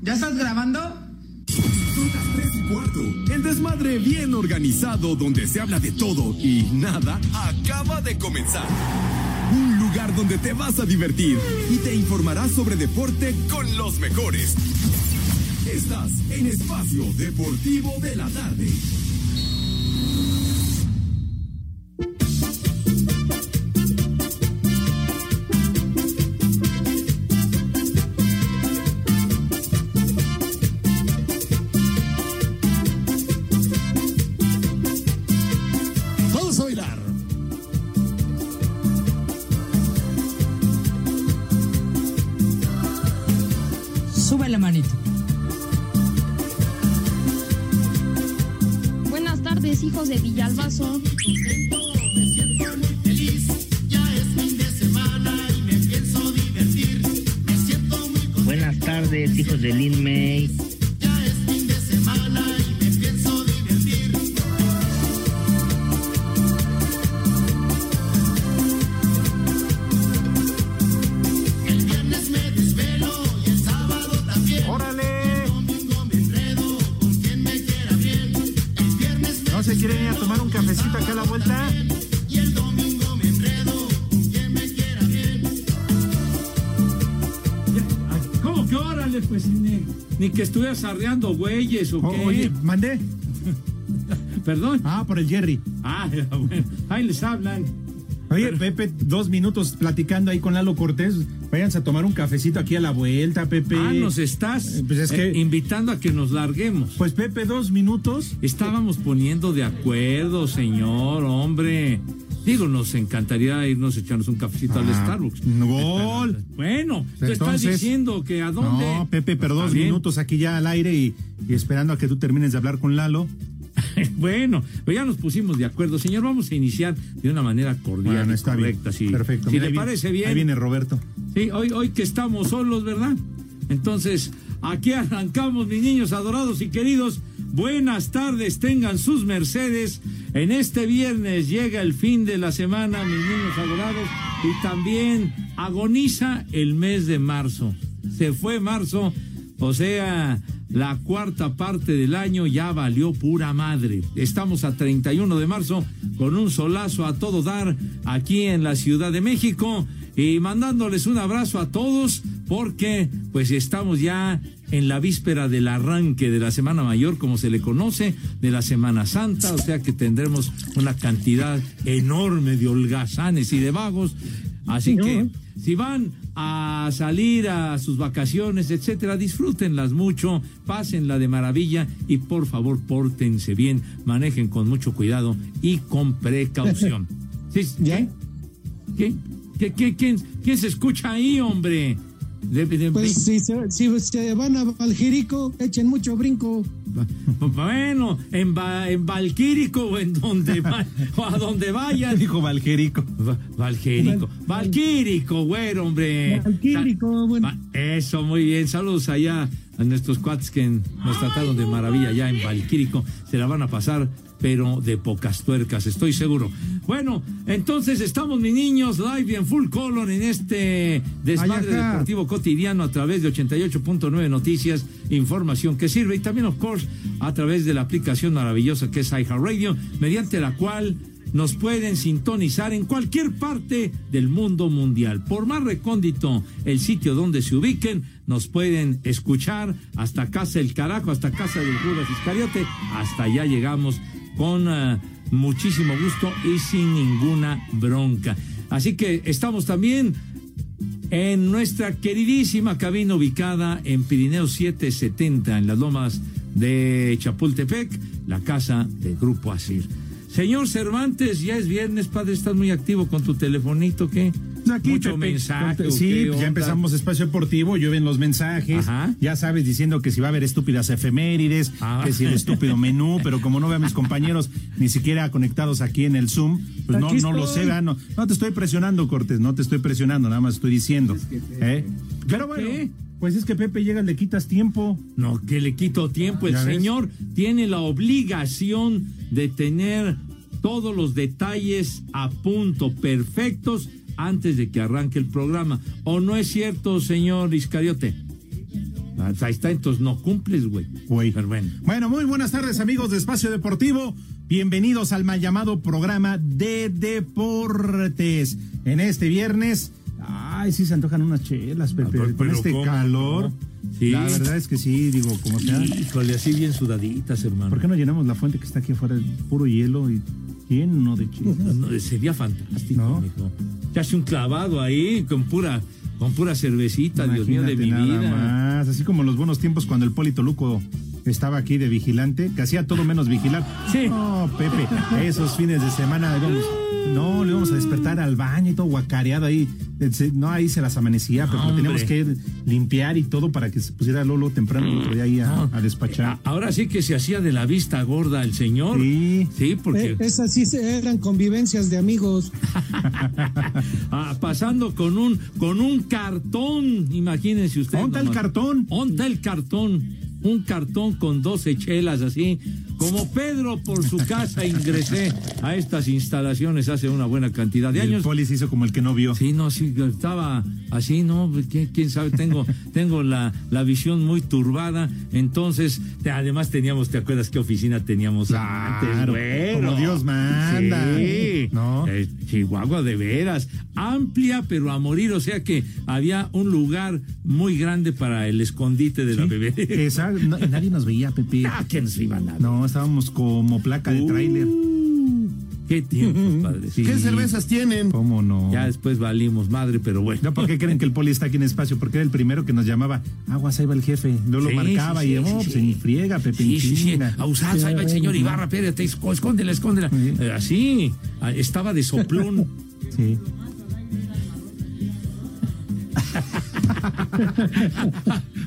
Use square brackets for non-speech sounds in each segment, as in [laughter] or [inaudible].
¿Ya estás grabando? Son las 3 y cuarto. El desmadre bien organizado donde se habla de todo y nada acaba de comenzar. Un lugar donde te vas a divertir y te informarás sobre deporte con los mejores. Estás en Espacio Deportivo de la Tarde. Que estuvieras arreando güeyes o O- qué. oye, mandé. [laughs] Perdón. Ah, por el Jerry. Ah, bueno. Ahí les hablan. Oye, Pepe, dos minutos platicando ahí con Lalo Cortés. Váyanse a tomar un cafecito aquí a la vuelta, Pepe. Ah, nos estás Eh, pues es que- eh, invitando a que nos larguemos. Pues Pepe, dos minutos. Estábamos poniendo de acuerdo, señor, hombre. Digo, nos encantaría irnos a echarnos un cafecito al Ah, Starbucks. gol. Bueno, tú estás diciendo que a dónde. No, Pepe, pero dos minutos aquí ya al aire y, y esperando a que tú termines de hablar con Lalo. [laughs] Bueno, pues ya nos pusimos de acuerdo. Señor, vamos a iniciar de una manera cordial Bueno, y está correcta. bien. sí. Perfecto. Si Mira, le viene- parece bien. Ahí viene Roberto. Sí, hoy, hoy que estamos solos, ¿verdad? Entonces, aquí [laughs] arrancamos, mis niños adorados y queridos. Buenas tardes, tengan sus mercedes. En este viernes llega el fin de la semana, mis niños adorados, y también agoniza el mes de marzo. Se fue marzo, o sea, la cuarta parte del año ya valió pura madre. Estamos a 31 de marzo con un solazo a todo dar aquí en la Ciudad de México y mandándoles un abrazo a todos porque pues estamos ya en la víspera del arranque de la Semana Mayor, como se le conoce, de la Semana Santa, o sea que tendremos una cantidad enorme de holgazanes y de vagos. Así que si van a salir a sus vacaciones, etcétera, disfrútenlas mucho, pásenla de maravilla y por favor pórtense bien, manejen con mucho cuidado y con precaución. [laughs] ¿Sí? ¿Qué? ¿Qué, qué, quién, quién se escucha ahí, hombre? Pues si se, si se van a Valgirico, echen mucho brinco. [laughs] Bueno, en, Va- en Valquírico o en donde va- o a donde vayan. [laughs] Dijo Valgerico. Va- Valquírico. Valquírico, güero, hombre. Valquírico, bueno. Eso, muy bien. Saludos allá a nuestros cuates que nos trataron de maravilla allá en Valquírico. Se la van a pasar, pero de pocas tuercas, estoy seguro. Bueno, entonces estamos, mis niños, live y en full color en este desmadre deportivo cotidiano a través de 88.9 Noticias, información que sirve y también, of course, a través de la aplicación maravillosa que es iHeartRadio, mediante la cual nos pueden sintonizar en cualquier parte del mundo mundial. Por más recóndito el sitio donde se ubiquen, nos pueden escuchar hasta casa el carajo, hasta casa del Judas Iscariote, hasta allá llegamos con eh, muchísimo gusto y sin ninguna bronca. Así que estamos también en nuestra queridísima cabina ubicada en Pirineo 770, en las lomas de Chapultepec, la casa del Grupo Asir. Señor Cervantes, ya es viernes, padre, estás muy activo con tu telefonito, ¿qué? Aquí, Mucho Pepe, mensaje. conte- ¿o Sí, pues ya onda? empezamos espacio deportivo, llueven los mensajes. Ajá. Ya sabes, diciendo que si va a haber estúpidas efemérides, Ah. que si el estúpido [laughs] menú, pero como no veo a mis compañeros ni siquiera conectados aquí en el Zoom, pues no, no lo sé. ¿verdad? no, no te estoy presionando, Cortés, no te estoy presionando, nada más estoy diciendo. ¿eh? Pero bueno, ¿Qué? pues es que Pepe llega, le quitas tiempo. No, que le quito tiempo. El señor tiene la obligación de tener todos los detalles a punto, perfectos, antes de que arranque el programa. ¿O no es cierto, señor Iscariote? Ahí está, entonces no cumples, güey. Güey. Bueno. Bueno, muy buenas tardes, amigos de Espacio Deportivo. Bienvenidos al mal llamado programa de deportes. En este viernes, ay, sí se antojan unas chelas, Pepe. pero- Con pero este ¿cómo calor. Sí. La verdad es que sí, digo, como sea. Híjole, así bien sudaditas, hermano. ¿Por qué no llenamos la fuente que está aquí afuera? Puro hielo y lleno de chelas. No, sería fantástico, ¿No? mijo. Ya hace un clavado ahí con pura, con pura cervecita, Dios mío, de mi nada vida. más. Así como los buenos tiempos cuando el Polito Luco estaba aquí de vigilante, que hacía todo menos vigilar. Sí. No, Pepe, esos fines de semana íbamos- no, le íbamos a despertar al baño y todo guacareado ahí. No, ahí se las amanecía, pero lo Hombre. teníamos que limpiar y todo para que se pusiera Lolo temprano el otro día ahí a, No. a despachar. A- Ahora sí que se hacía de la vista gorda el señor. Sí. Sí, porque Eh, esas sí se- eran convivencias de amigos. [laughs] ah, pasando con un con un cartón, imagínense ustedes. ¿Dónde está el cartón? ¿Dónde está el cartón? Un cartón con 12 chelas así. Como Pedro por su casa ingresé a estas instalaciones hace una buena cantidad de Y el años. Poli se hizo como el que no vio. Sí, no, sí, estaba así, ¿no? ¿Quién, quién sabe? Tengo, [laughs] tengo la, la visión muy turbada. Entonces, además teníamos, ¿te acuerdas qué oficina teníamos antes? Claro, güero? como Dios manda. Sí, ¿No? Eh, Chihuahua de veras. Amplia, pero a morir. O sea que había un lugar muy grande para el escondite de la bebé. esa- no- nadie nos veía, Pepe. [laughs] Ah, que nos iban a? No, estábamos como placa de tráiler. Uh, Qué tiempos, [laughs] padre. Sí. ¿Qué cervezas tienen? ¿Cómo no? Ya después valimos madre, pero bueno. ¿No por qué creen que el poli está aquí en espacio? Porque era el primero que nos llamaba. Aguas, ahí va el jefe. No lo Sí, marcaba sí, y oh, sí, pues en friega, Pepe. Sí, en sí, sí. chinga. Abusado, ahí va el señor Ibarra, espérate, escóndela, escóndela. Sí. Eh, así, estaba de soplón. [laughs] Sí. [laughs]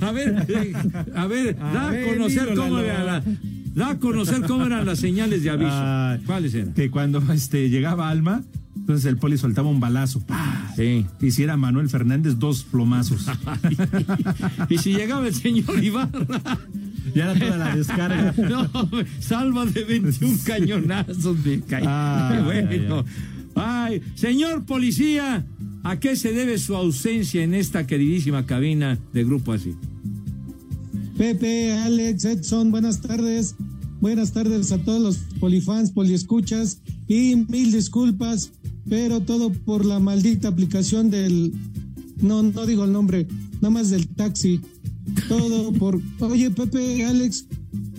A ver, eh, a ver, da a conocer cómo la- da a conocer cómo eran las señales de aviso. Ah, ¿Cuáles eran? Que cuando este, llegaba Alma, entonces el poli soltaba un balazo. ¡pah! Sí. Y si era Manuel Fernández, dos plomazos. [laughs] y si llegaba el señor Ibarra, [laughs] ya era toda la descarga. [laughs] no, salva de 21 cañonazos me. Ay, bueno. Ay, señor policía, ¿a qué se debe su ausencia en esta queridísima cabina de Grupo Así? Pepe, Alex, Edson, buenas tardes. Buenas tardes a todos los polifans, poliescuchas y mil disculpas, pero todo por la maldita aplicación del... No, no digo el nombre, nada más del taxi. Todo por... Oye, Pepe, Alex,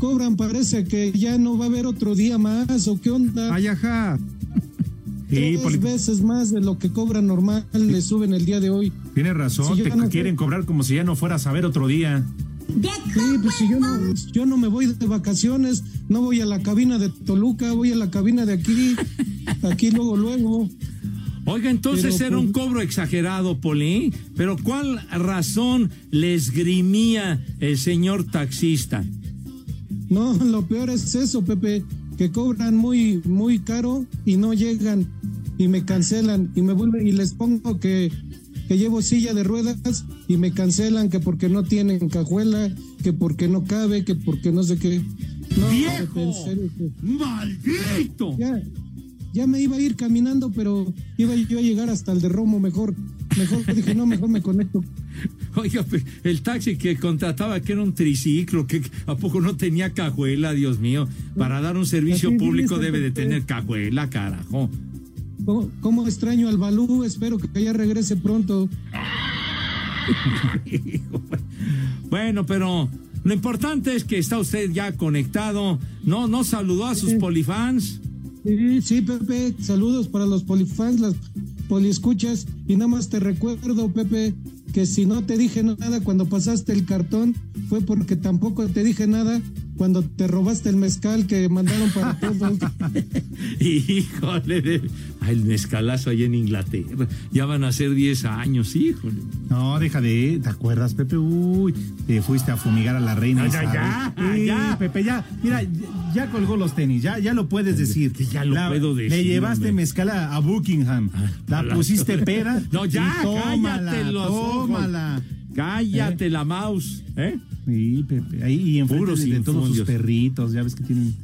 cobran, parece que ya no va a haber otro día más, ¿o qué onda? Ay, ajá. Sí, Tres veces más de lo que cobran normal le suben el día de hoy. Tienes razón, Si te no quieren cobrar como si ya no fueras a ver otro día. Sí, pues si yo no, yo no me voy de vacaciones, no voy a la cabina de Toluca, voy a la cabina de aquí, aquí luego, luego. Oiga, entonces Pero, era un pues- cobro exagerado, Poli. Pero ¿cuál razón le esgrimía el señor taxista? No, lo peor es eso, Pepe, que cobran muy, muy caro y no llegan y me cancelan y me vuelven y les pongo que, que llevo silla de ruedas y me cancelan que porque no tienen cajuela, que porque no cabe, que porque no sé qué. No, ¡Viejo! Pepe, en serio, que- ¡Maldito! ya, ya me iba a ir caminando, pero iba yo a llegar hasta el de Romo mejor. Mejor [laughs] dije, no, mejor me conecto. Oiga, el taxi que contrataba que era un triciclo, que a poco no tenía cajuela, Dios mío. Para dar un servicio público debe de tener cajuela, carajo. ¿Cómo, cómo extraño al Balú? Espero que ya regrese pronto. [laughs] Bueno, pero lo importante es que está usted ya conectado. No, no saludó a sus polifans. Sí, sí, Pepe, saludos para los polifans, las poliescuchas. Y nada más te recuerdo, Pepe, que si no te dije nada cuando pasaste el cartón, fue porque tampoco te dije nada cuando te robaste el mezcal que mandaron para todos. [laughs] Híjole, el mezcalazo allá en Inglaterra. Ya van a ser 10 años, híjole. No, deja de, ¿te acuerdas, Pepe? Uy, te fuiste a fumigar a la reina. Ya, ya, ya, Sí, ya. Pepe, ya, mira, ya, colgó los tenis, ya, ya lo puedes decir. ya lo puedo decir, Le llevaste hombre. mezcal a, Buckingham, la a la- pusiste peda. [laughs] No, ya, y tómala, cállate los ojos. tómala. Cállate la mouse, ¿eh? Sí, Pepe, ahí y enfrente Puros de, de todos sus perritos, ya ves que tienen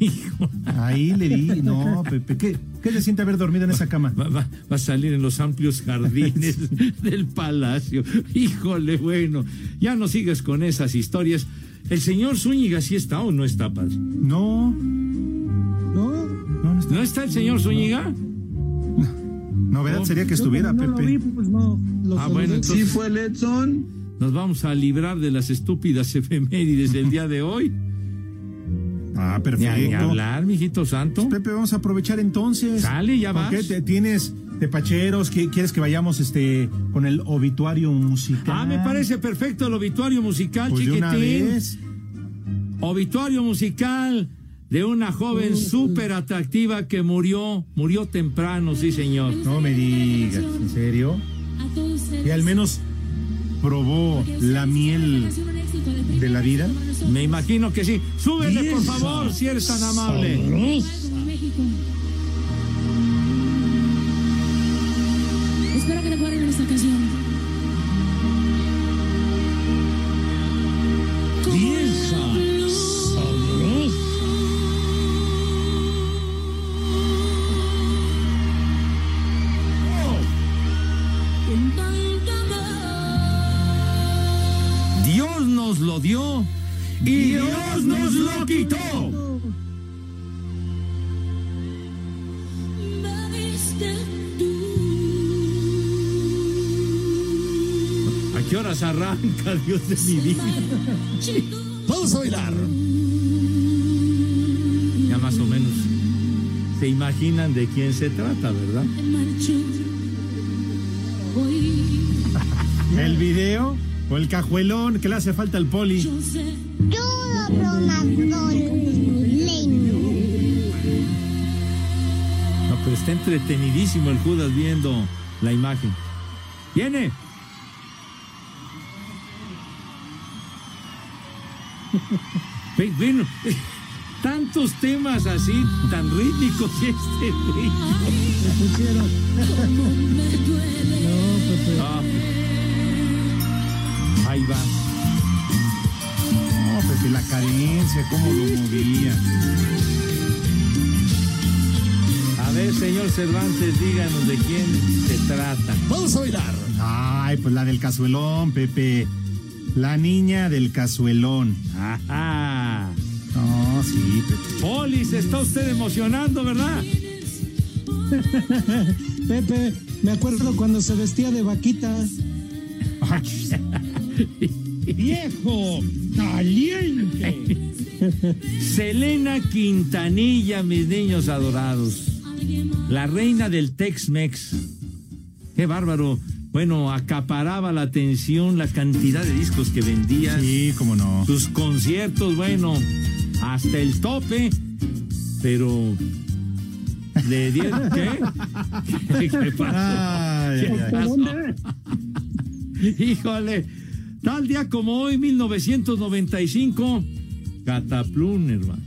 Hijo, Ahí le di, [laughs] no, Pepe, ¿qué, qué se siente haber dormido en esa cama? va, va- va a salir en los amplios jardines [laughs] [laughs] del palacio. Híjole, bueno, ya no sigas con esas historias. ¿El señor Zúñiga sí está o no está, padre? No, No, no, no está. ¿No está el señor Zúñiga? Novedad sería que estuviera, no, no lo vi, Pepe. pues no. lo Ah, bueno, entonces- fue el Edson? Nos vamos a librar de las estúpidas efemérides del día de hoy. Ah, Ni, a- ni perfecto. hablar, mijito santo. Pepe, vamos a aprovechar entonces. Sale, ya ¿Por vas. qué te- tienes tepacheros? ¿Qui- ¿Quieres que vayamos este con el obituario musical? Ah, me parece perfecto el obituario musical, Pues de una chiquitín. vez. Obituario musical de una joven súper atractiva que murió, murió temprano, sí, señor. No me digas, ¿en serio? Y al menos probó la miel de la vida. Me imagino que sí. Súbele, por favor, si eres tan amable. Espero que recuerden esta canción. Dios de mi vida? Vamos a bailar. Ya más o menos se imaginan de quién se trata, ¿verdad? [laughs] El video o el cajuelón que le hace falta al poli. No, pero está entretenidísimo el Judas viendo la imagen. ¡Viene! Bueno, tantos temas así, tan rítmicos y [laughs] este güey. Ah. Ahí va. No, Pepe, la carencia, cómo lo movía. A ver, señor Cervantes, díganos de quién se trata. Vamos a bailar. Ay, pues la del cazuelón, Pepe. La niña del cazuelón. Ajá. No, sí, Pepe. Poli, se está usted emocionando, ¿verdad? [laughs] Pepe, me acuerdo cuando se vestía de vaquita. [laughs] ¡Viejo! ¡Caliente! [laughs] Selena Quintanilla, mis niños adorados. La reina del Tex-Mex. Qué bárbaro. Bueno, acaparaba la atención la cantidad de discos que vendía. Sí, cómo no. Sus conciertos, bueno, hasta el tope. Pero. ¿Le dieron [laughs] qué? ¿Qué, qué pasó? Ay, ¿Qué ay, pasó? [laughs] Híjole, tal día como hoy, 1995, Cataplún, hermano.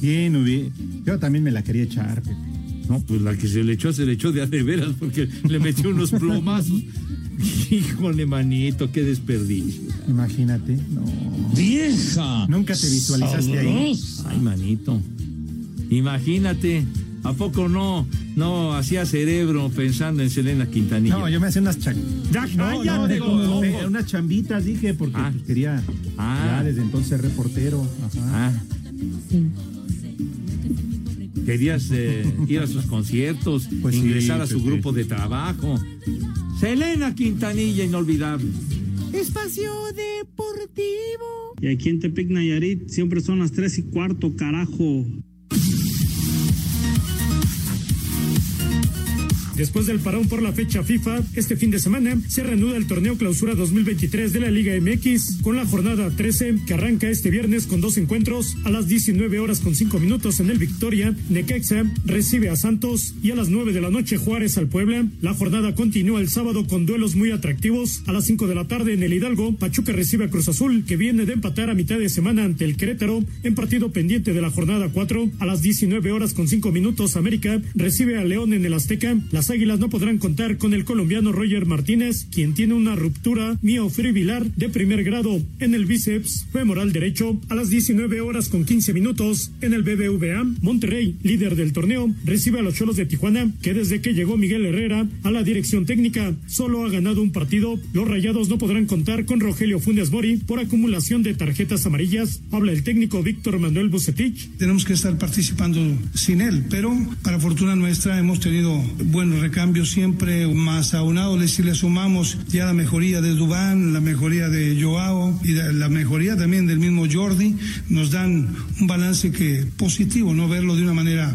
¿Quién hubiera? Yo también me la quería echar, Pepe. No, pues la que se le echó, se le echó de a de veras porque le metió unos plomazos. [laughs] Híjole, manito, qué desperdicio. Imagínate. No. ¡Vieja! Nunca te visualizaste ahí. Ay, manito. Imagínate, ¿a poco no, no hacía cerebro pensando en Selena Quintanilla? No, yo me hacía unas cha- Ya, No, no, de- unas chambitas, dije, porque Ah. pues, quería Ah. ya desde entonces reportero. Ajá. Ah. Querías eh, ir a sus conciertos, [laughs] Pues sí, ingresar a su Pepe. grupo de trabajo. Selena Quintanilla, inolvidable. Espacio Deportivo. Y aquí en Tepic Nayarit siempre son las tres y cuarto, carajo. Después del parón por la fecha FIFA, este fin de semana se reanuda el torneo Clausura 2023 de la Liga MX con la jornada 13 que arranca este viernes con dos encuentros a las 19 horas con 5 minutos en el Victoria. Necaxa recibe a Santos y a las 9 de la noche Juárez al Puebla. La jornada continúa el sábado con duelos muy atractivos. A las 5 de la tarde en el Hidalgo, Pachuca recibe a Cruz Azul que viene de empatar a mitad de semana ante el Querétaro en partido pendiente de la jornada 4. A las 19 horas con 5 minutos América recibe a León en el Azteca. Las Águilas no podrán contar con el colombiano Roger Martínez, quien tiene una ruptura miofibrilar de primer grado en el bíceps femoral derecho a las 19 horas con 15 minutos en el BBVA. Monterrey, líder del torneo, recibe a los Cholos de Tijuana, que desde que llegó Miguel Herrera a la dirección técnica solo ha ganado un partido. Los Rayados no podrán contar con Rogelio Funes Mori por acumulación de tarjetas amarillas. Habla el técnico Víctor Manuel Bucetich. Tenemos que estar participando sin él, pero para fortuna nuestra hemos tenido buenos recambios siempre, más aunado si le sumamos ya la mejoría de Dubán, la mejoría de Joao y la mejoría también del mismo Jordi, nos dan un balance que positivo, no verlo de una manera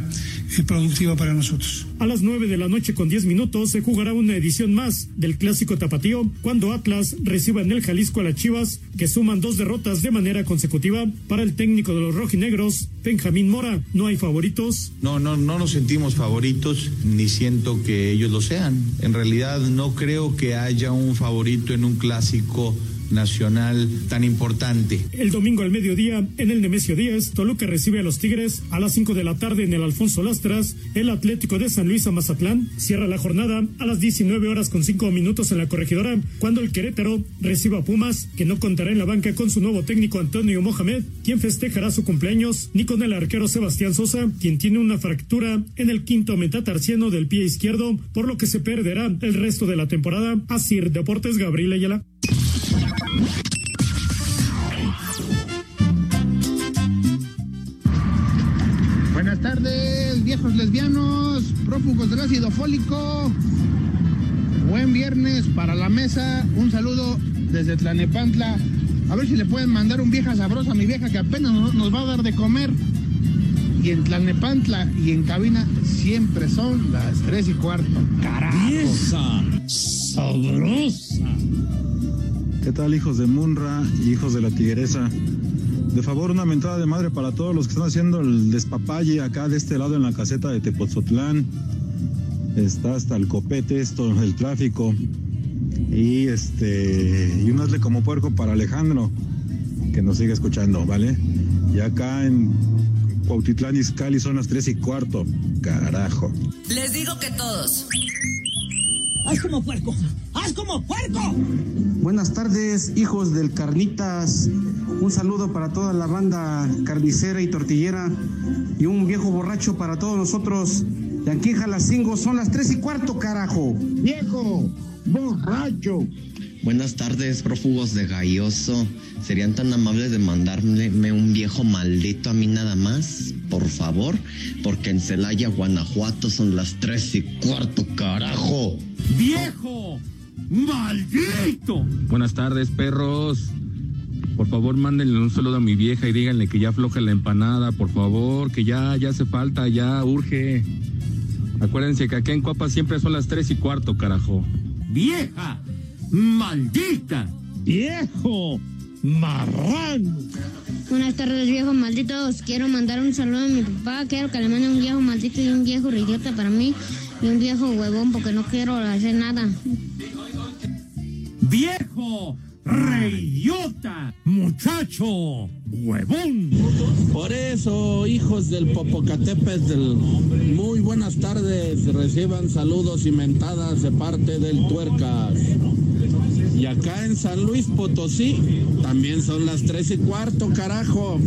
productiva para nosotros. A las 9 de la noche con 10 minutos se jugará una edición más del clásico tapatío cuando Atlas reciba en el Jalisco a las Chivas que suman dos derrotas de manera consecutiva para el técnico de los rojinegros, Benjamín Mora. ¿No hay favoritos? No, no, no nos sentimos favoritos ni siento que ellos lo sean. En realidad no creo que haya un favorito en un clásico nacional tan importante. El domingo al mediodía, en el Nemesio Díaz, Toluca recibe a los Tigres a las 5 de la tarde en el Alfonso Lastras, el Atlético de San Luis a Mazatlán cierra la jornada a las 19 horas con 5 minutos en la corregidora, cuando el Querétaro reciba a Pumas, que no contará en la banca con su nuevo técnico Antonio Mohamed, quien festejará su cumpleaños, ni con el arquero Sebastián Sosa, quien tiene una fractura en el quinto metatarsiano del pie izquierdo, por lo que se perderá el resto de la temporada. Asir Deportes Gabriel Ayala. Buenas tardes, viejos lesbianos, prófugos del ácido fólico. Buen viernes para la mesa. Un saludo desde Tlanepantla. A ver si le pueden mandar un vieja sabrosa a mi vieja que apenas nos va a dar de comer. Y en Tlanepantla y en cabina siempre son las tres y cuarto. ¡Carajo! Vieja sabrosa. ¿Qué tal, hijos de Munra y hijos de la Tigresa? De favor, una mentada de madre para todos los que están haciendo el despapalle acá de este lado en la caseta de Tepoztlán. Está hasta el copete esto, el tráfico. Y este, y un hazle como puerco para Alejandro, que nos sigue escuchando, ¿vale? Y acá en Cuautitlán Izcalli son las tres y cuarto. Carajo. Les digo que todos. ¡Haz como puerco! ¡Haz como puerco! Buenas tardes, hijos del Carnitas. Un saludo para toda la banda carnicera y tortillera. Y un viejo borracho para todos nosotros. Y aquí en Jalacingo son las tres y cuarto, carajo. ¡Viejo! ¡Borracho! Buenas tardes, prófugos de Galloso. ¿Serían tan amables de mandarme un viejo maldito a mí nada más? Por favor, porque en Celaya, Guanajuato son las tres y cuarto, carajo. ¡Viejo! ¡Maldito! Buenas tardes, perros. Por favor, mándenle un saludo a mi vieja y díganle que ya afloje la empanada, por favor, que ya, ya hace falta, ya urge. Acuérdense que acá en Coapa siempre son las tres y cuarto, carajo. ¡Vieja! ¡Maldita! ¡Viejo! ¡Marrano! Buenas tardes, viejos malditos. Quiero mandar un saludo a mi papá. Quiero que le mande un viejo maldito y un viejo idiota para mí. Y un viejo huevón porque no quiero hacer nada. ¡Viejo! ¡Reyota! ¡Muchacho! ¡Huevón! Por eso, hijos del Popocatépetl, muy buenas tardes. Reciban saludos y mentadas de parte del Tuercas. Y acá en San Luis Potosí también son las tres y cuarto, carajo.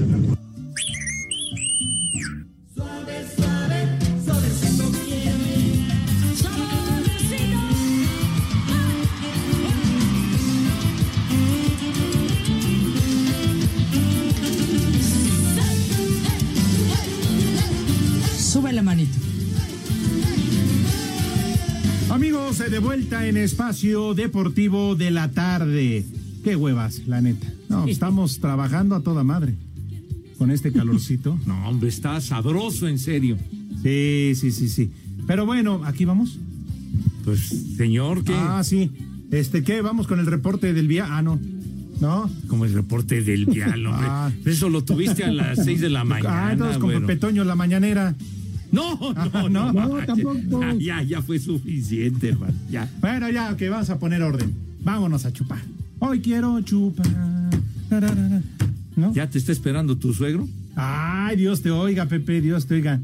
Vuelta en espacio deportivo de la tarde. Qué huevas, la neta. No, estamos trabajando a toda madre. Con este calorcito. [laughs] No, hombre, está sabroso, en serio. Sí, sí, sí, sí. Pero bueno, aquí vamos. Pues, señor, ¿qué? Ah, sí. Este, ¿qué? Vamos con el reporte del día. Ah, no. ¿No? Como el reporte del dial, hombre. [laughs] Ah. Eso lo tuviste a las seis de la mañana. Ah, entonces con bueno. Pepe Toño la mañanera. No, no, Ah, [laughs] no. no, [laughs] tampoco. ah, Ya, ya fue suficiente, hermano. Ya. Bueno, ya, ok, vamos a poner orden. Vámonos a chupar. Hoy quiero chupar. ¿No? ¿Ya te está esperando tu suegro? Ay, Dios te oiga, Pepe, Dios te oiga.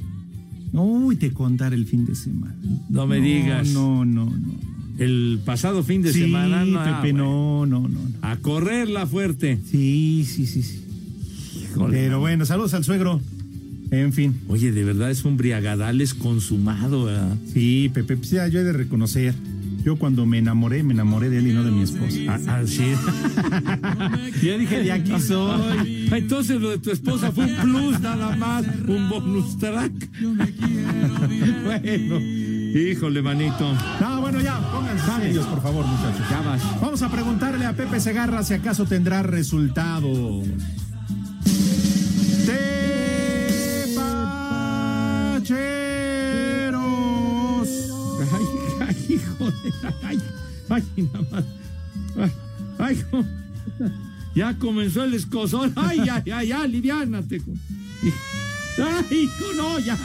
Uy, te contar el fin de semana. No me digas. No, no, no. El pasado fin de Sí, semana. no, ah, Pepe, bueno. no, no, no, no. A correrla fuerte. Sí, sí, sí, sí. Híjole. Pero bueno, saludos al suegro. En fin. Oye, de verdad es un briagadales consumado, ¿verdad? Sí, Pepe, pues ya yo he de reconocer. Yo cuando me enamoré, me enamoré de él y no de mi esposa. Ah, ah, sí. [laughs] Yo dije, de aquí soy. Ah, Entonces lo de tu esposa fue un plus nada más, un bonus track. bueno. Híjole, manito. No, bueno, ya, pónganse serios, por favor, muchachos. Ya vas. Vamos a preguntarle a Pepe Segarra si acaso tendrá resultados. Tepacheros. Ay, ay, hijo de ay, ay, nada más. Ay, jo- ya comenzó el escozón. Ay, ya, ya, ya, aliviánate. jo- Ay, hijo, no, ya.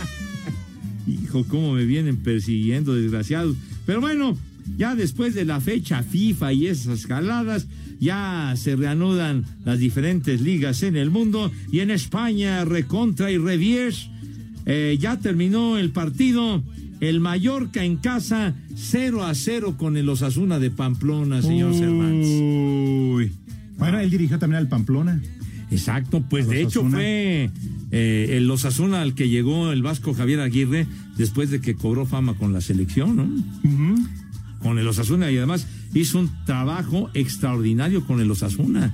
Hijo, cómo me vienen persiguiendo, desgraciados. Pero bueno, ya después de la fecha FIFA y esas jaladas, ya se reanudan las diferentes ligas en el mundo y en España, recontra y revies. Eh, ya terminó el partido. El Mallorca en casa, 0 a 0 con el Osasuna de Pamplona, señor Cervantes. Uy. Bueno, él dirigió también al Pamplona. Exacto, pues de hecho fue eh, el Osasuna al que llegó el vasco Javier Aguirre después de que cobró fama con la selección, ¿no? Con el Osasuna y además hizo un trabajo extraordinario con el Osasuna.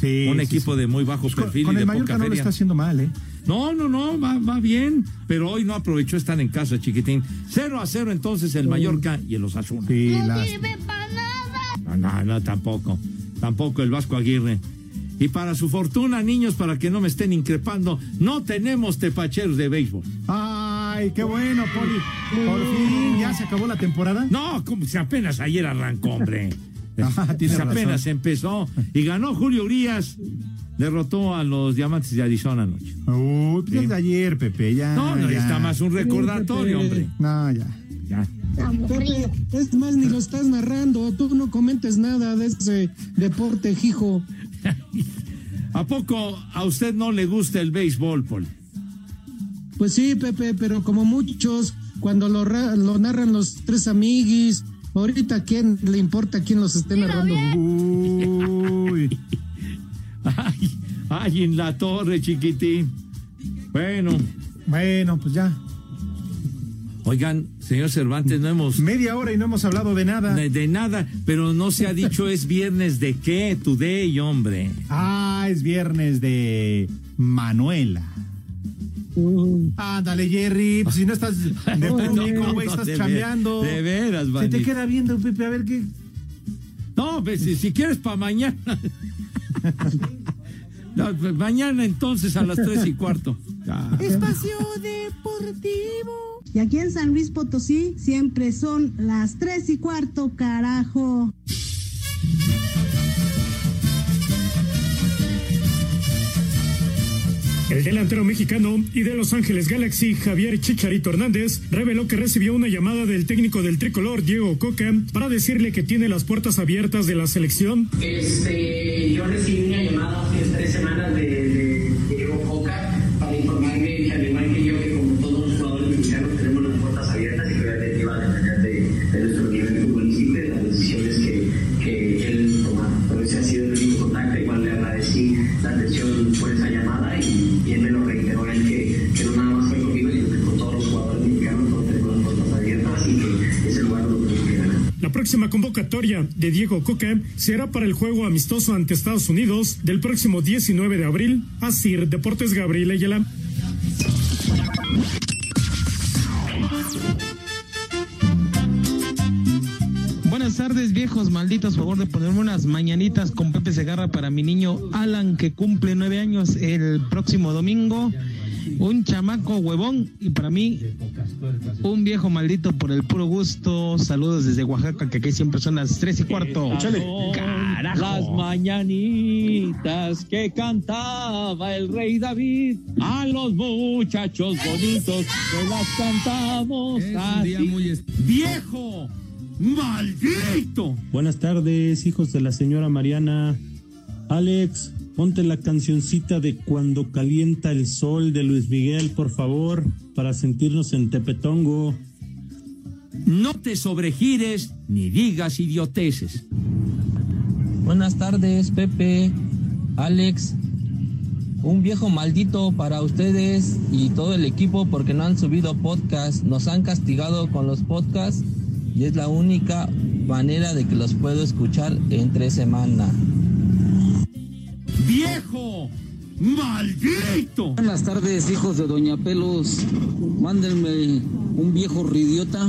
Sí, un sí, equipo sí. de muy bajo Con, perfil con y de el poca Mallorca no lo está haciendo mal, ¿eh? No, no, no, va, va bien, pero hoy no aprovechó estar en casa, chiquitín. 0 a 0 entonces el Mallorca y el Osasuna. Sí, No las- sirve para nada. No, no, no, tampoco. Tampoco el Vasco Aguirre. Y para su fortuna, niños, para que no me estén increpando, no tenemos tepacheros de béisbol. Ay, qué bueno, Poli. Por fin, ya se acabó la temporada. No, como si apenas ayer arrancó, hombre. [laughs] Ah, apenas razón. empezó. Y ganó Julio Urias. Derrotó a los Diamantes de Arizona anoche. Uy, pues Sí. es de ayer, Pepe, ya. No, no, ya. está más un recordatorio, hombre. No, ya. Ya. Pepe, es más, ni lo estás narrando. Tú no comentes nada de ese deporte, hijo. [laughs] ¿A poco a usted no le gusta el béisbol, Poli? Pues sí, Pepe, pero como muchos, cuando lo, lo narran los tres amiguis, ahorita quién le importa quién los esté narrando. Uy. [laughs] Ay, ay, en la torre, chiquitín. Bueno, Bueno, pues ya. oigan, señor Cervantes, no hemos Media hora y no hemos hablado de nada. de, de nada, pero no se ha dicho es viernes de qué, today, hombre. Ah, es viernes de Manuela. Ándale, Jerry. Pues si no estás [laughs] de público, güey, no, estás de ver- chambeando. de veras, Se te queda viendo, Pepe, a ver qué. No, pues, si, si quieres para mañana. [laughs] [laughs] No, pues, mañana entonces a las tres y cuarto. Espacio Deportivo. Y aquí en San Luis Potosí siempre son las tres y cuarto, carajo. El delantero mexicano y de Los Ángeles Galaxy, Javier Chicharito Hernández, reveló que recibió una llamada del técnico del tricolor, Diego Coca, para decirle que tiene las puertas abiertas de la selección. Este, yo recibí Convocatoria de Diego Coca será para el juego amistoso ante Estados Unidos del próximo 19 de abril. Así, Deportes Gabriel Ayala. Buenas tardes, viejos malditos. Favor de ponerme unas mañanitas con Pepe Segarra para mi niño Alan, que cumple nueve años el próximo domingo. Un chamaco huevón y para mí un viejo maldito por el puro gusto. Saludos desde Oaxaca, que aquí siempre son las tres y cuarto. Carajo. Las mañanitas que cantaba el rey David a los muchachos bonitos que las cantamos así. ¡Viejo! ¡Maldito! Buenas tardes, hijos de la señora Mariana. Alex, Ponte la cancioncita de Cuando calienta el sol de Luis Miguel, por favor, para sentirnos en Tepetongo. No te sobregires ni digas idioteces. Buenas tardes, Pepe, Alex. Un viejo maldito para ustedes y todo el equipo porque no han subido podcast. Nos han castigado con los podcasts y es la única manera de que los puedo escuchar entre semana. ¡Viejo! ¡Maldito! Buenas tardes, hijos de Doña Pelos. Mándenme un viejo ridiota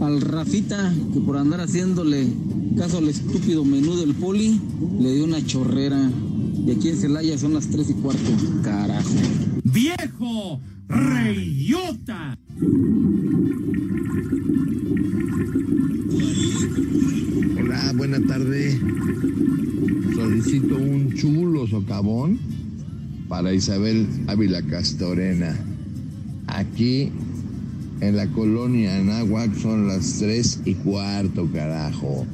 al Rafita que por andar haciéndole caso al estúpido menú del poli le dio una chorrera. Y aquí en Celaya son las tres y cuarto. Carajo. ¡Viejo! ¡Reyota! Hola, buena tarde. Solicito un chulo socavón para Isabel Ávila Castorena. Aquí en la colonia Anáhuac son las tres y cuarto, carajo.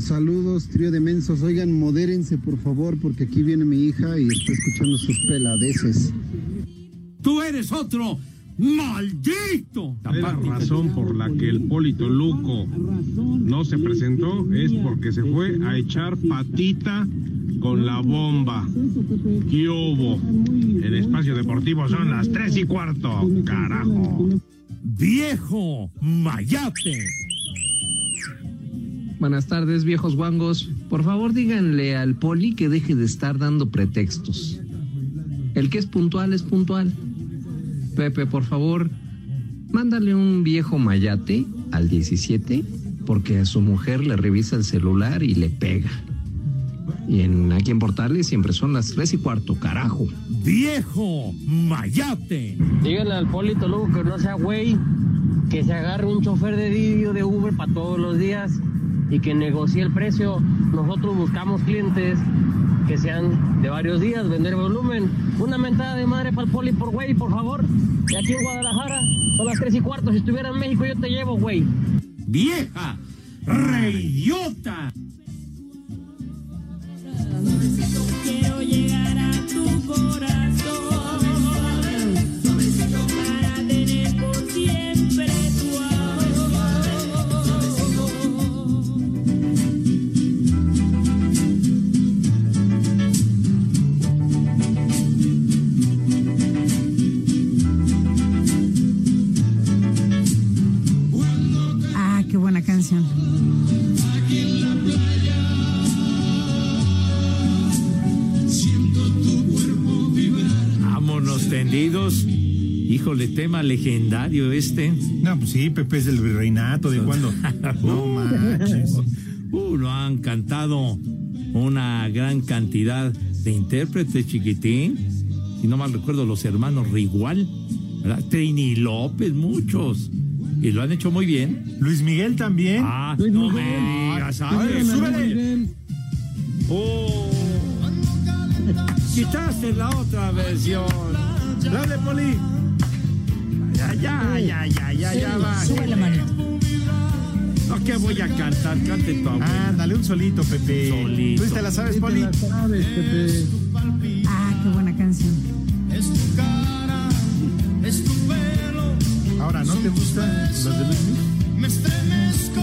Saludos, trío de mensos. Oigan, modérense por favor, porque aquí viene mi hija y está escuchando sus peladeces. ¡Tú eres otro! ¡Maldito! La razón por la que el Polito Luco no se presentó es porque se fue a echar patita con la bomba. ¿Qué hubo? El espacio deportivo son las tres y cuarto, carajo. ¡Viejo! ¡Mayate! Buenas tardes, viejos guangos. Por favor, díganle al poli que deje de estar dando pretextos. El que es puntual es puntual. Pepe, por favor, mándale un viejo mayate al 17 porque a su mujer le revisa el celular y le pega. Y en aquí en Portales siempre son las tres y cuarto, carajo. ¡Viejo! ¡Mayate! Díganle al Polito Lugo que no sea güey, que se agarre un chofer de Didi o de Uber para todos los días y que negocie el precio. Nosotros buscamos clientes que sean de varios días, vender volumen. Una mentada de madre para el Poli por güey, por favor. Y aquí en Guadalajara son las tres y cuarto. Si estuviera en México yo te llevo, güey. ¡Vieja! ¡Reyota! Quiero llegar a tu corazón. Híjole, tema legendario este. No, pues sí, Pepe es del virreinato, ¿de cuándo? [laughs] No manches. Uh, lo han cantado una gran cantidad de intérpretes, chiquitín. Si no mal recuerdo, los hermanos Rigual, ¿verdad? Trini López, muchos. Y lo han hecho muy bien. Luis Miguel también. Ah, no me digas, A ver, súbele. Oh. Quitaste la otra versión. Dale, Poli. Ya, ya, ya, ya, ya, ya va. Súbele, manito. No, que voy a cantar, cante tu abuela. Ah, dale un solito, Pepe. Solito. ¿Tú te la sabes, Poli? sabes, Pepe. Ah, qué buena canción. Es tu cara, es tu pelo. Ahora, ¿no te gustan los de Luis? Me estremezco.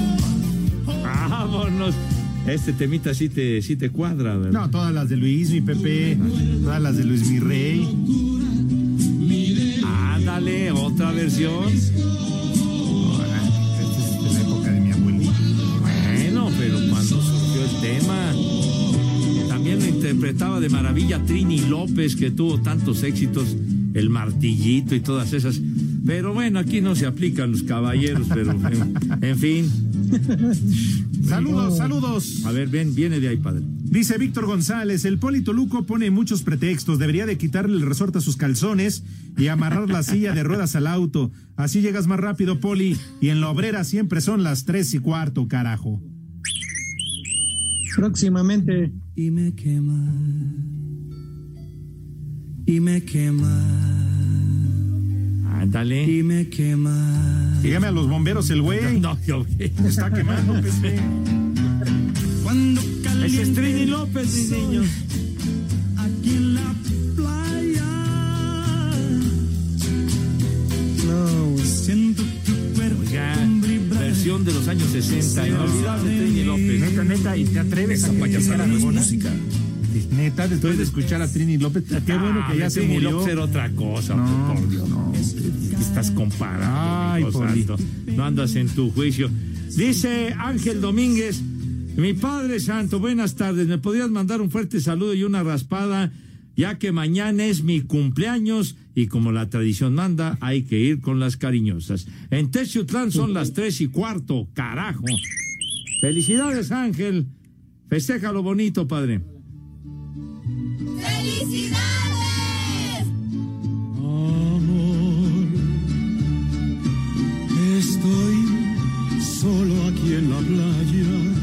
Vámonos. Este temita sí te, sí te cuadra, ¿verdad? No, todas las de Luis, mi Pepe. Todas las de Luis, mi rey. Ándale, otra versión. Ahora, esta es de la época de mi abuelito. Bueno, pero cuando surgió el tema, también lo interpretaba de maravilla Trini López, que tuvo tantos éxitos, el martillito y todas esas. Pero bueno, aquí no se aplican los caballeros, pero en, en fin. [laughs] Saludos, saludos. A ver, ven, viene de ahí, padre. Dice Víctor González, el Polito Luco pone muchos pretextos, debería de quitarle el resorte a sus calzones y amarrar la silla de ruedas al auto. Así llegas más rápido, Poli, y en la obrera siempre son las tres y cuarto, carajo. Próximamente. Y me quema. Y me quema. Ándale. Y me quema. Dígame a los bomberos el güey. [laughs] No, yo Está quemando, [laughs] Pepe. Ese es Trini López, mis niños. Aquí en la playa. No, siento tu cuerpo Oiga, versión de los años 60. Inolvidable Trini López. Neta, neta, y te atreves a payasar no es alguna? música. Neta, después de escuchar a Trini López, qué bueno que ya Ah, se Trini murió. López era otra cosa, No, por Dios. ¿Qué estás comparando? Ay, hijo Poli. santo? No andas en tu juicio. Dice Ángel Domínguez, mi Padre Santo, buenas tardes. ¿Me podrías mandar un fuerte saludo y una raspada? Ya que mañana es mi cumpleaños y como la tradición manda, hay que ir con las cariñosas. En Teciutlán son las tres y cuarto, carajo. Felicidades, Ángel. Festeja lo bonito, padre. Amor, estoy solo aquí en la playa.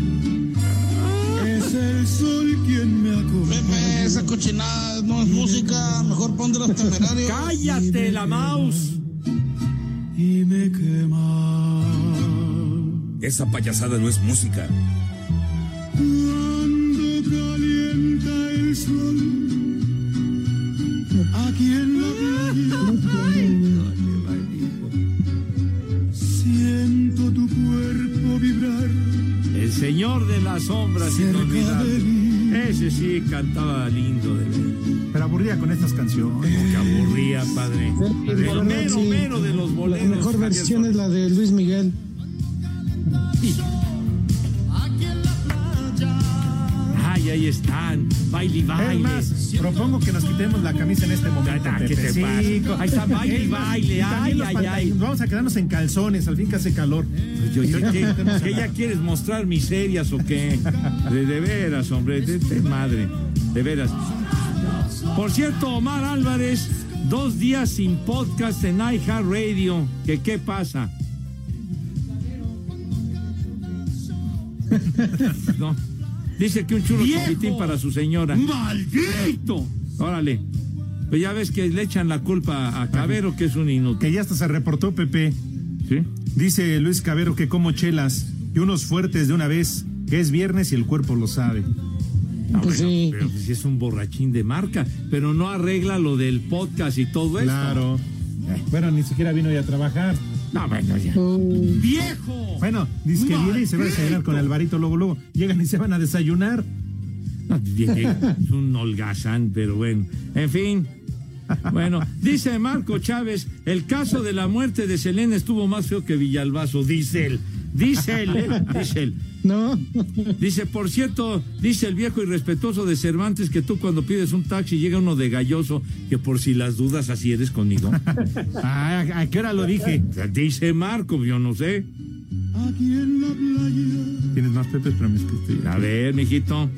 Esa cochinada no es música, mejor pon de los temerarios. ¡Cállate la mouse! Y me quema. Esa payasada no es música. Cuando calienta el sol, aquí en la playa, siento tu cuerpo vibrar. El señor de las sombras inolvidable. Ese sí cantaba lindo de ver. Pero aburría con estas canciones. Que aburría, padre. El verdad, mero, sí. mero de los boleros. La mejor versión es la de Luis Miguel. Ay, ahí están. Baile y baile. Es más, propongo que nos quitemos la camisa en este momento. ¿qué te pasa? Ahí está, baile y [laughs] Es más, baile. y Ay, ay. Vamos a quedarnos en calzones, al fin que hace calor. Pues yo- yo- ¿qué, qué ya quieres mostrar miserias o qué? De, de veras, hombre, de, de madre, de veras. Por cierto, Omar Álvarez, dos días sin podcast en iHeartRadio. ¿Que qué pasa? [laughs] No. Dice que un churro ¡Viejo! chiquitín para su señora. ¡Maldito! Órale. Pues ya ves que le echan la culpa a Cabero, que es un inútil. Que ya hasta se reportó, Pepe. ¿Sí? Dice Luis Cabero que como chelas y unos fuertes de una vez, que es viernes y el cuerpo lo sabe. Ah, Pues bueno, sí. pero pues sí es un borrachín de marca, pero no arregla lo del podcast y todo eso. Claro. Bueno, ni siquiera vino ya a trabajar. No, bueno, ya. ¡Viejo! Bueno, dice que viene y se va a desayunar con Alvarito luego, luego. Llegan y se van a desayunar. No, es un holgazán, pero bueno. En fin. Bueno, dice Marco Chávez, el caso de la muerte de Selena estuvo más feo que Villalbazo, dice él. Dice él, ¿eh? dice él. No. Dice, por cierto, dice el viejo irrespetuoso de Cervantes que tú cuando pides un taxi llega uno de galloso, que por si las dudas así eres conmigo. [laughs] Ah, ¿A qué hora lo dije? Dice Marco, yo no sé. Aquí en la playa. ¿Tienes más, Pepe? Espérame, es que estoy... A ver, mijito.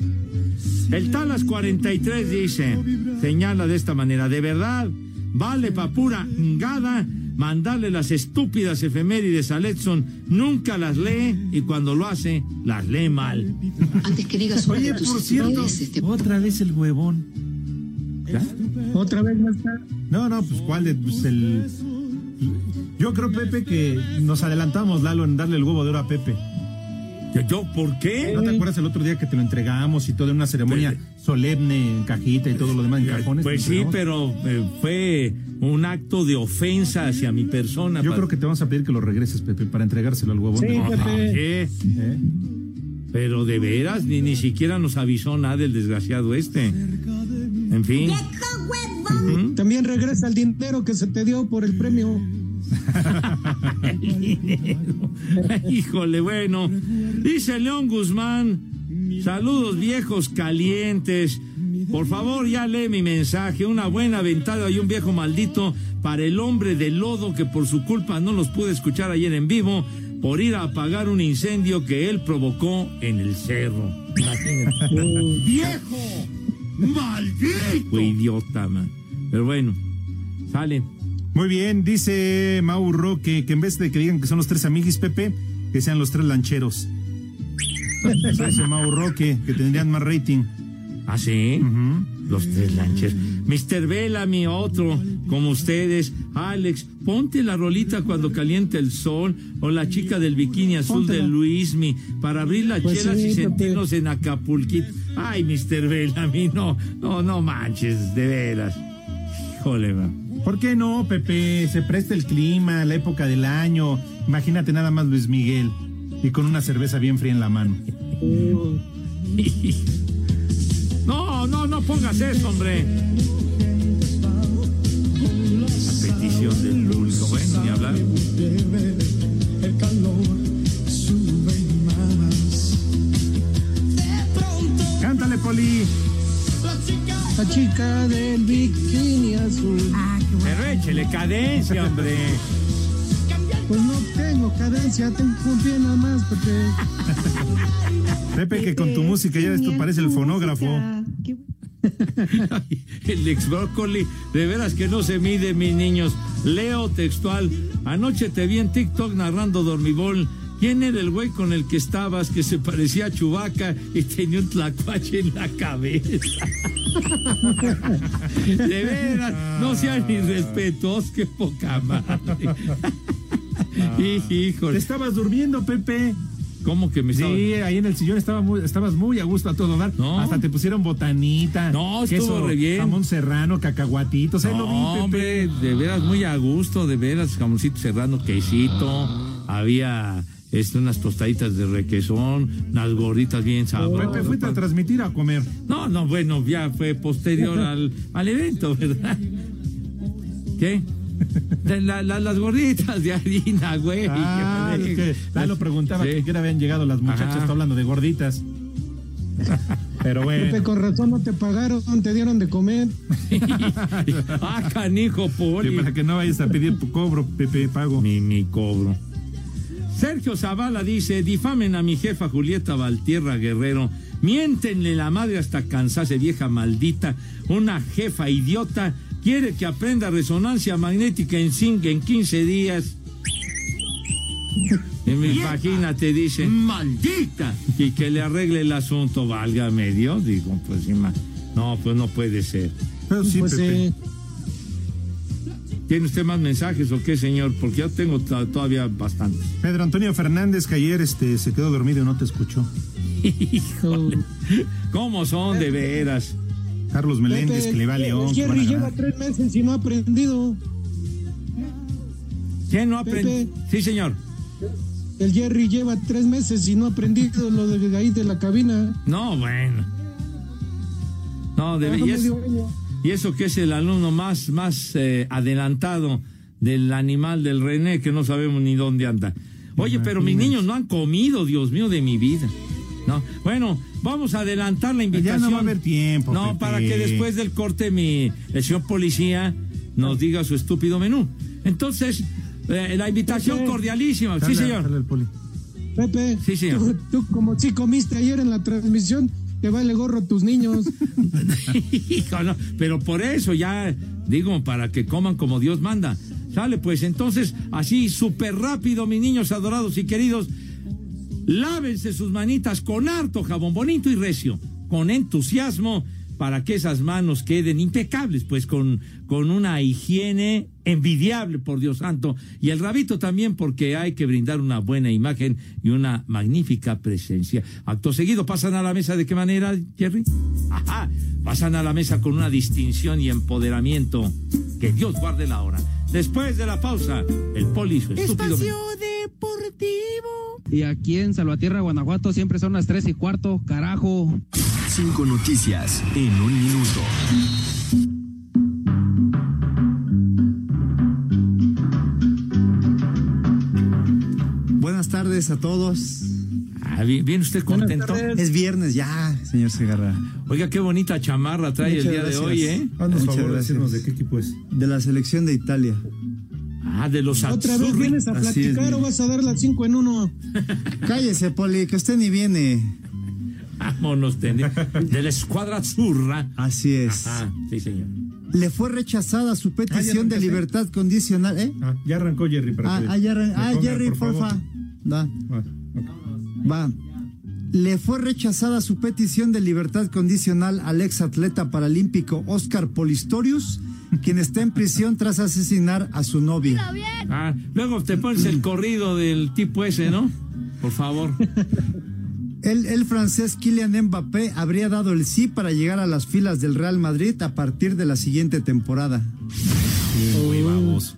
El Talas 43 dice, señala de esta manera, de verdad, vale pa' pura ngada mandarle las estúpidas efemérides a Letson, nunca las lee y cuando lo hace, las lee mal. Antes que digas Oye, por cierto, estupideces, te- otra vez el huevón. ¿Ya? Otra vez no está. No, no, pues cuál de pues el. Yo creo, Pepe, que nos adelantamos, Lalo, en darle el huevo de oro a Pepe. ¿Yo por qué? ¿No te acuerdas el otro día que te lo entregamos y todo en una ceremonia solemne, en cajita y todo lo demás en cajones? Pues sí, pero eh, fue un acto de ofensa hacia mi persona. Yo creo que te vamos a pedir que lo regreses, Pepe, para entregárselo al huevón. Sí, de- Pepe. ¿Qué? ¿Eh? Pero de veras, ni, ni siquiera nos avisó nada el desgraciado este. En fin. También regresa el dinero que se te dio por el premio. [laughs] [laughs] Híjole, bueno. Dice León Guzmán, saludos viejos calientes. Por favor, ya lee mi mensaje. Una buena ventada y un viejo maldito para el hombre de lodo que por su culpa no los pude escuchar ayer en vivo por ir a apagar un incendio que él provocó en el cerro. ¡Viejo! ¡Maldito! Fue idiota, man. Pero bueno, sale. Muy bien, dice Mau Roque que en vez de que digan que son los tres amiguis, Pepe, que sean los tres lancheros. Eso dice Mau Roque, que tendrían más rating. ¿Ah, sí? Los tres lanches. Mr. Bellamy, otro, como ustedes. Alex, ponte la rolita cuando caliente el sol. O la chica del bikini azul de Luismi. Para abrir las Pues chelas sí, y sentirnos en Acapulquito. Ay, Mr. Bellamy, no, no, no manches, de veras. Híjole, va. ¿Por qué no, Pepe? Se presta el clima, la época del año. Imagínate nada más Luis Miguel. Y con una cerveza bien fría en la mano. [laughs] No, no, no pongas eso, hombre. La petición del público. Bueno, ni hablar. El calor sube más. Cántale, Poli. La chica del bikini azul. Ah. Pero échele cadencia, hombre. Pues no tengo cadencia, tengo un pie nada más, Pepe. Pepe, que con tu música ya esto parece el fonógrafo. El ex brócoli, de veras que no se mide, mis niños. Leo textual. Anoche te vi en TikTok narrando dormibol. ¿Quién era el güey con el que estabas que se parecía a Chubaca y tenía un tlacuache en la cabeza? [laughs] De veras, no sean irrespetuosos, qué poca madre. [laughs] Híjole. Te estabas durmiendo, Pepe. ¿Cómo que me estaba? Sí, ahí en el sillón estaba muy, estabas muy a gusto a todo dar. No. Hasta te pusieron botanita. No, estuvo re bien. Jamón serrano, cacahuatitos. Ahí lo vi, No, Pepe. hombre, de veras muy a gusto, de veras, jamoncito serrano, quesito, había este, unas tostaditas de requesón, unas gorditas bien sabrosas. Pepe, fuiste a transmitir a comer. No, no, bueno, ya fue posterior al, [laughs] al evento, ¿verdad? ¿Qué? De la- la- las gorditas de harina, güey. Ah, es que Lalo preguntaba Sí. que qué habían llegado las muchachas, Ajá. está hablando de gorditas. Pero Pepe, bueno. con razón no te pagaron, te dieron de comer. ah, canijo, Sí, poli. para que no vayas a pedir tu cobro, Pepe, pago. Mi, mi cobro. Sergio Zavala dice, difamen a mi jefa Julieta Valtierra Guerrero, miéntenle la madre hasta cansarse, vieja maldita, una jefa idiota, quiere que aprenda resonancia magnética en, cinco, en 15 días. Y me- Imagínate, dice, maldita, y que le arregle el asunto, válgame Dios, digo, pues no, pues no puede ser. Pero sí, Pues Pepe. eh, ¿Tiene usted más mensajes o qué, señor? Porque yo tengo to- todavía bastante. Pedro Antonio Fernández, que ayer este, se quedó dormido y no te escuchó. Híjole. [laughs] ¿Cómo son de veras? Carlos Meléndez, Pepe, que le va a el León. Jerry lleva tres meses y no ha aprendido. ¿Quién no aprende? Pepe. Sí, señor. El Jerry lleva tres meses y no ha aprendido lo de ahí de la cabina. No, bueno. No, de Trabaja y, es-. Y eso que es el alumno más, más eh, adelantado del animal del René, que no sabemos ni dónde anda. Oye, pero mis niños no han comido, Dios mío, de mi vida. No, bueno, vamos a adelantar la Ya invitación. no va a haber tiempo. No, Pepe. para que después del corte mi, el señor policía nos diga su estúpido menú. Entonces, eh, la invitación Pepe. cordialísima. Sí, señor. Pepe, Sí, señor. tú, tú como sí comiste ayer en la transmisión, te vale gorro tus niños. [laughs] Pero por eso ya digo, para que coman como Dios manda. Sale, pues entonces, así súper rápido, mis niños adorados y queridos, lávense sus manitas con harto jabón bonito y recio, con entusiasmo, para que esas manos queden impecables, pues con, con una higiene envidiable, por Dios santo, y el rabito también, porque hay que brindar una buena imagen y una magnífica presencia. Acto seguido, pasan a la mesa de qué manera, Jerry? Ajá, pasan a la mesa con una distinción y empoderamiento. Que Dios guarde la hora. Después de la pausa, el poli su estúpido. Espacio Deportivo. Y aquí en Salvatierra, Guanajuato, siempre son las tres y cuarto, carajo. Cinco noticias en un minuto. Buenas tardes a todos. Ah, usted contento. Es viernes ya, señor Segarra. Oiga, qué bonita chamarra trae Muchas el día de hoy, ¿eh? Haznos Muchas favor de gracias. decirnos de qué equipo es. De la selección de Italia. Ah, de los ¿Otra vez vienes a Así es, platicar o vas a dar las cinco en uno? [laughs] Cállese, Poli, que usted ni viene. Vámonos, ten- de la escuadra Azzurra. Así es. Ah, sí, señor. Le fue rechazada su petición de libertad condicional. ¿Eh? Ah, ya arrancó Jerry. Para Ah, que ah, ya arran- ah, ponga, Jerry, por favor. porfa. Va, Ah, ok. va. Le fue rechazada su petición de libertad condicional al ex atleta paralímpico Oscar Polistorius, quien está en prisión tras asesinar a su novia. Ah, luego te pones el corrido del tipo ese, ¿no? Por favor. El, el francés Kylian Mbappé habría dado el sí para llegar a las filas del Real Madrid a partir de la siguiente temporada. Muy baboso.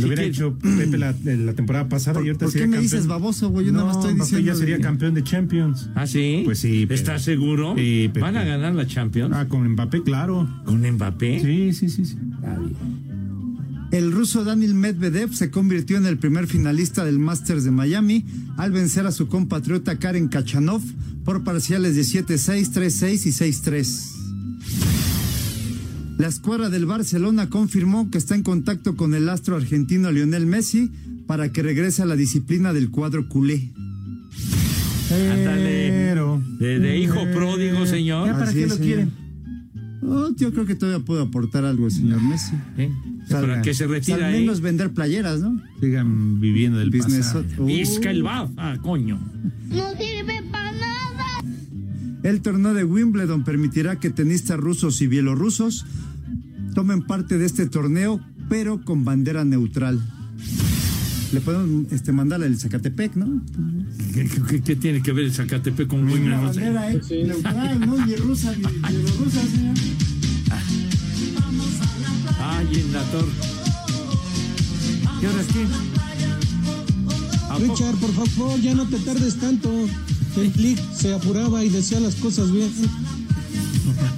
Lo hubiera ¿qué? hecho Pepe la, la temporada pasada y ahorita ¿Por qué sería me campeón. dices baboso, güey? Yo nada más estoy Mbappé diciendo ya sería de- campeón de Champions. ¿Ah, sí? Pues sí. pero- ¿Estás seguro? Sí, Pepe. ¿Van a ganar la Champions? Ah, con Mbappé, claro. ¿Con Mbappé? Sí, sí, sí. sí. El ruso Daniel Medvedev se convirtió en el primer finalista del Masters de Miami al vencer a su compatriota Karen Kachanov por parciales de 7-6, 3-6 y 6-3. La escuadra del Barcelona confirmó que está en contacto con el astro argentino Lionel Messi para que regrese a la disciplina del cuadro culé. Ándale. De, de hijo pródigo, señor. ¿Ya para Así qué es, lo quieren? Oh, yo creo que todavía puede aportar algo señor Messi. ¿Eh? ¿Para qué se retira Al ahí? menos vender playeras, ¿no? Sigan viviendo del Business pasado. Uh. Vizca el Bafa, coño. No sirve para nada. El torneo de Wimbledon permitirá que tenistas rusos y bielorrusos tomen parte de este torneo, pero con bandera neutral. Le podemos este, mandar el Zacatepec, ¿no? ¿Qué, qué- qué tiene que ver el Zacatepec con Wimbledon? La bandera eh, neutral, ¿no? Bielorrusa, bi- bielorrusa, señor. Ay, en la torre. ¿Qué hora es poco? Richard, por favor, ya no te tardes tanto. El Lick se apuraba y decía las cosas bien.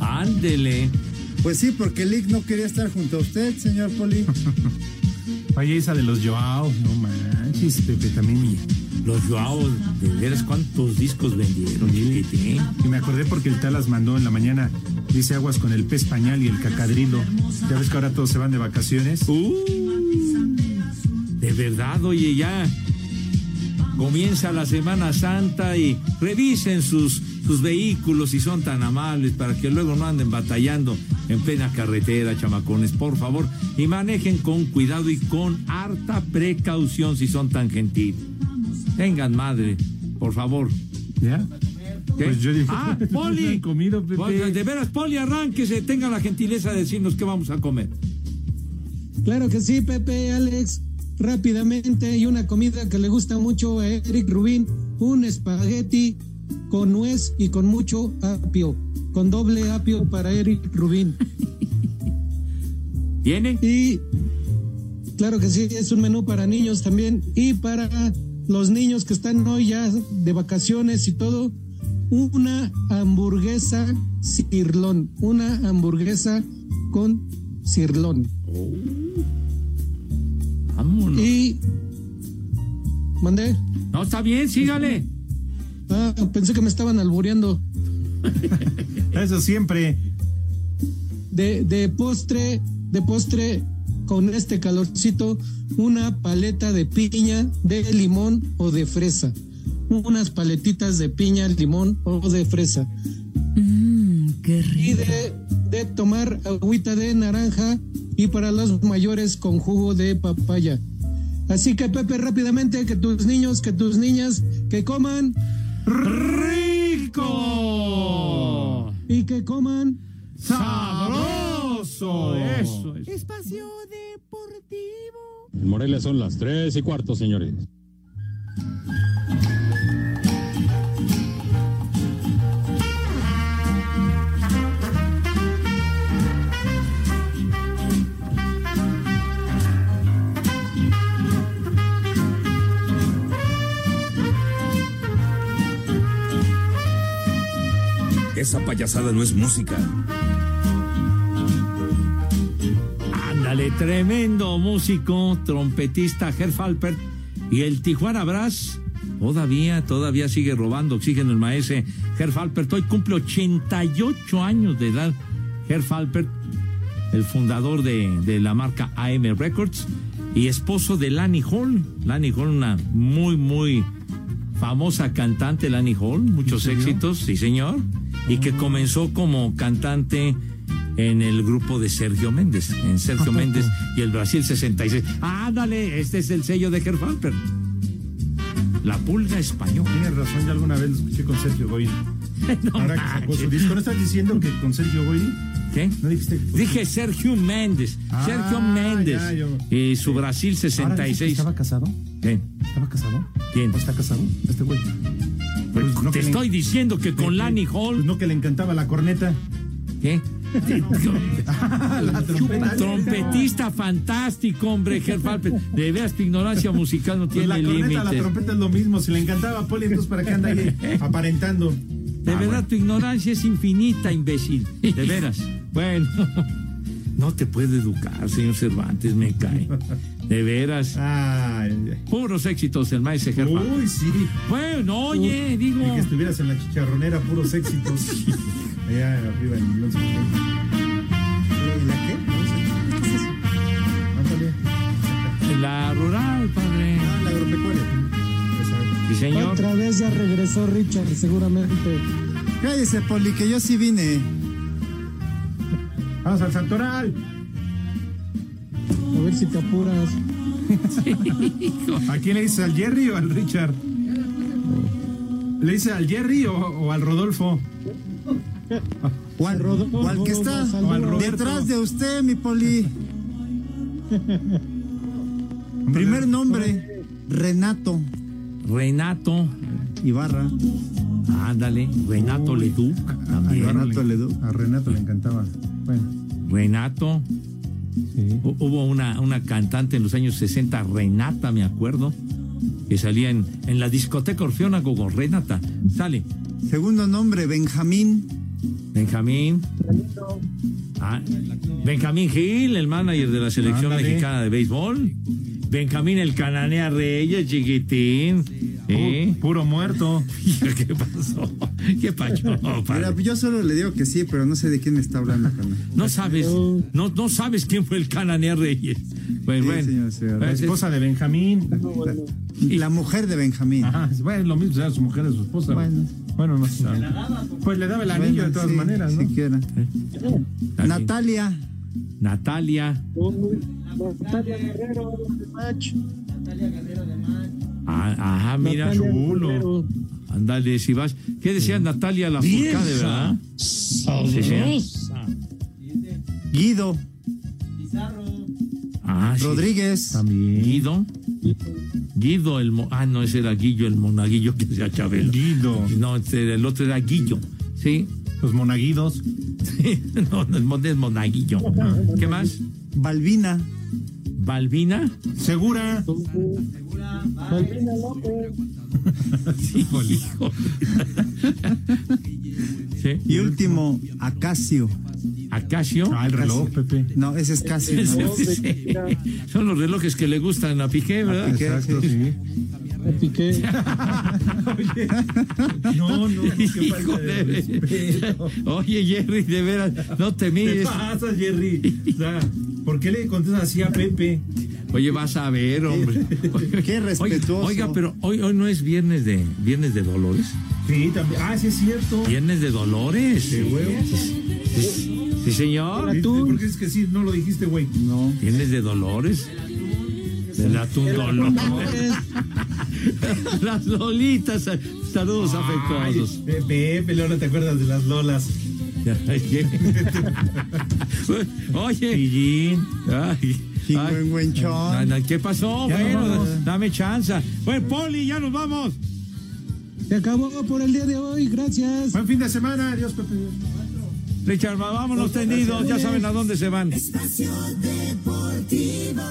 Ándele. Pues sí, porque Lick no quería estar junto a usted, señor Poli. [laughs] Oye, esa de los Joao, no manches, Pepe, también. Los Joao, de veras, ¿cuántos discos vendieron? chiquitín? Y me acordé porque el Talas mandó en la mañana, dice aguas con el pez pañal y el cacadrilo. Ya ves que ahora todos se van de vacaciones. Uh, de verdad, oye, ya comienza la Semana Santa y revisen sus, sus vehículos si son tan amables para que luego no anden batallando en plena carretera, chamacones, por favor, y manejen con cuidado y con harta precaución si son tan gentiles. Tengan madre, por favor. ¿Ya? ¿Qué? Pues yo dije, ah, [laughs] Poli. han comido, Pepe. De veras, Poli, arránquese, tenga la gentileza de decirnos qué vamos a comer. Claro que sí, Pepe, Alex. Rápidamente, y una comida que le gusta mucho a Eric Rubín, un espagueti con nuez y con mucho apio, con doble apio para Eric Rubín. [laughs] ¿Tiene? Y claro que sí, es un menú para niños también y para los niños que están hoy ya de vacaciones y todo, una hamburguesa cirlón, una hamburguesa con cirlón. Vámonos. Y mandé. No, está bien, sígale. Ah, pensé que me estaban albureando. Eso siempre. De, de postre, de postre con este calorcito, una paleta de piña, de limón o de fresa. Unas paletitas de piña, limón o de fresa. Mmm, qué rico. Y de, de tomar agüita de naranja y para los mayores con jugo de papaya. Así que Pepe, rápidamente, que tus niños, que tus niñas, que coman ¡Rico! y que coman ¡Sabroso! Eso es. Espacio Deportivo. En Morelia son las tres y cuarto, señores. Esa payasada no es música. Ándale, tremendo músico, trompetista Herr Alpert y el Tijuana Brass. Todavía, todavía sigue robando oxígeno el maese Herr Alpert. Hoy cumple 88 años de edad. Herr Alpert, el fundador de, de la marca AM Records y esposo de Lani Hall. Lani Hall, una muy, muy famosa cantante, Lani Hall, muchos éxitos, sí señor, y que comenzó como cantante en el grupo de Sergio Méndez, en Sergio Méndez y el Brasil 66. Ándale, este es el sello de Alpert. La pulga española. Tienes razón, ya alguna vez lo escuché con Sergio Goyri. [laughs] No Ahora que sacó su disco, ¿no estás diciendo que con Sergio Goyri? ¿Qué? ¿No dijiste Dije Sergio Méndez. Ah, Sergio Méndez. ya, yo- Y su Brasil Ahora dices que 66. ¿Estaba casado? ¿Qué? ¿Estaba casado? ¿Quién? ¿O está casado? Este güey. Pues no te le- estoy diciendo que con Lani Pues Hall. no que le encantaba la corneta. ¿Qué? [laughs] la trompeta. Trompetista fantástico, hombre, Gerfalpe. De veras, tu ignorancia musical no Pues tiene la corneta, la trompeta es lo mismo. Si le encantaba a Poli, entonces ¿para qué anda ahí [laughs] aparentando? De verdad, tu ignorancia es infinita, imbécil. De veras. [laughs] Bueno, no te puede educar, señor Cervantes, me cae. De veras. Ay, Puros éxitos del maestro Gerfalpe. uy, sí. Bueno, oye, digo. Y que estuvieras en la chicharronera, puros éxitos. [laughs] Allá arriba en sé qué. ¿La qué? ¿Qué es eso? Ándale. La rural, padre. Ah, la agropecuaria. Esa. Sí, señor. Otra vez ya regresó Richard, seguramente. Cállese, Poli, que yo sí vine. Vamos al Santoral. A ver si te apuras. [laughs] ¿A quién le dices? ¿Al Jerry o al Richard? ¿Le dices al Jerry o, o al Rodolfo? O al, Rodolfo, o al que está o al Roberto. detrás de usted, mi Poli. [laughs] Primer nombre, Renato Renato. Ibarra. Ándale. Renato Leduc. A. Renato Leduc. A Renato le encantaba. Bueno, Renato. Sí. Hubo una, una cantante en los años 60, Renata, me acuerdo, que salía en, en la discoteca Orfeónago con Renata. Sale Segundo nombre, Benjamín. Benjamín. Ah, Benjamín Gil, el manager de la selección Ándale. mexicana de béisbol. Benjamín el Cananea Reyes, chiquitín. ¿Eh? Pu- Puro muerto. [laughs] ¿Qué pasó? [laughs] ¿Qué [laughs] pasó? Mira, yo solo le digo que sí, pero no sé de quién me está hablando. No sabes, no, no sabes quién fue el Cananea Reyes. Bueno, Sí, bueno. señor, señor. La Pues es- esposa de Benjamín. La mujer de Benjamín. Ajá, bueno, lo mismo, era su mujer de su esposa. Bueno. Bueno, no sé. Pues le daba el anillo Bueno, de todas sí, maneras, ¿no? Siquiera. Está bien. Natalia. Natalia. Natalia Guerrero, de Match. Ah, ajá, mira. Natalia Chulo. Ándale, si vas. ¿Qué decía Natalia la Furcade, verdad? Sí, señor. Guido. Ah, sí. Rodríguez. También. Guido. Guido el mo- ah no ese era Guillo el monaguillo que decía Chabelo. Guido. No, este, el otro era Guillo. Sí. Los monaguidos. [laughs] no, no, es monaguillo. ¿Qué más? Balbina. Balbina. Segura. Malvina López. [laughs] Sí, hijo. Sí. [laughs] Y último, Acacio. Acacio. Ah, el reloj, Pepe. No, ese es Casio. ¿no? [laughs] sí. Son los relojes que le gustan a Piqué, ¿verdad? Piqué. Exacto, sí. Piqué. No, no, qué respeto. Oye, Jerry, de veras, no te ¿Qué mires. pasa, Jerry? O sea, ¿por qué le contestas así a Pepe? Oye, vas a ver, hombre. [laughs] Qué respetuoso. Oiga, pero hoy, hoy no es viernes de viernes de Dolores. Sí, también. Ah, sí es cierto. Viernes de Dolores. De huevos. Sí, sí, señor. ¿Por qué es que sí? No lo dijiste, güey. No. Viernes de Dolores. Del atún [laughs] Dolores. Las lolitas. Saludos afectuosos. Ay, Pepe, ahora te acuerdas de las lolas. [laughs] Oye. Pillín. Ay, ay. ¿Qué pasó? Ya Bueno, dame chance. Bueno, Poli, ya nos vamos. Se acabó por el día de hoy, gracias. Buen fin de semana. Adiós, Pepe. Richard, vámonos tendidos. Ya saben a dónde se van. Espacio Deportivo.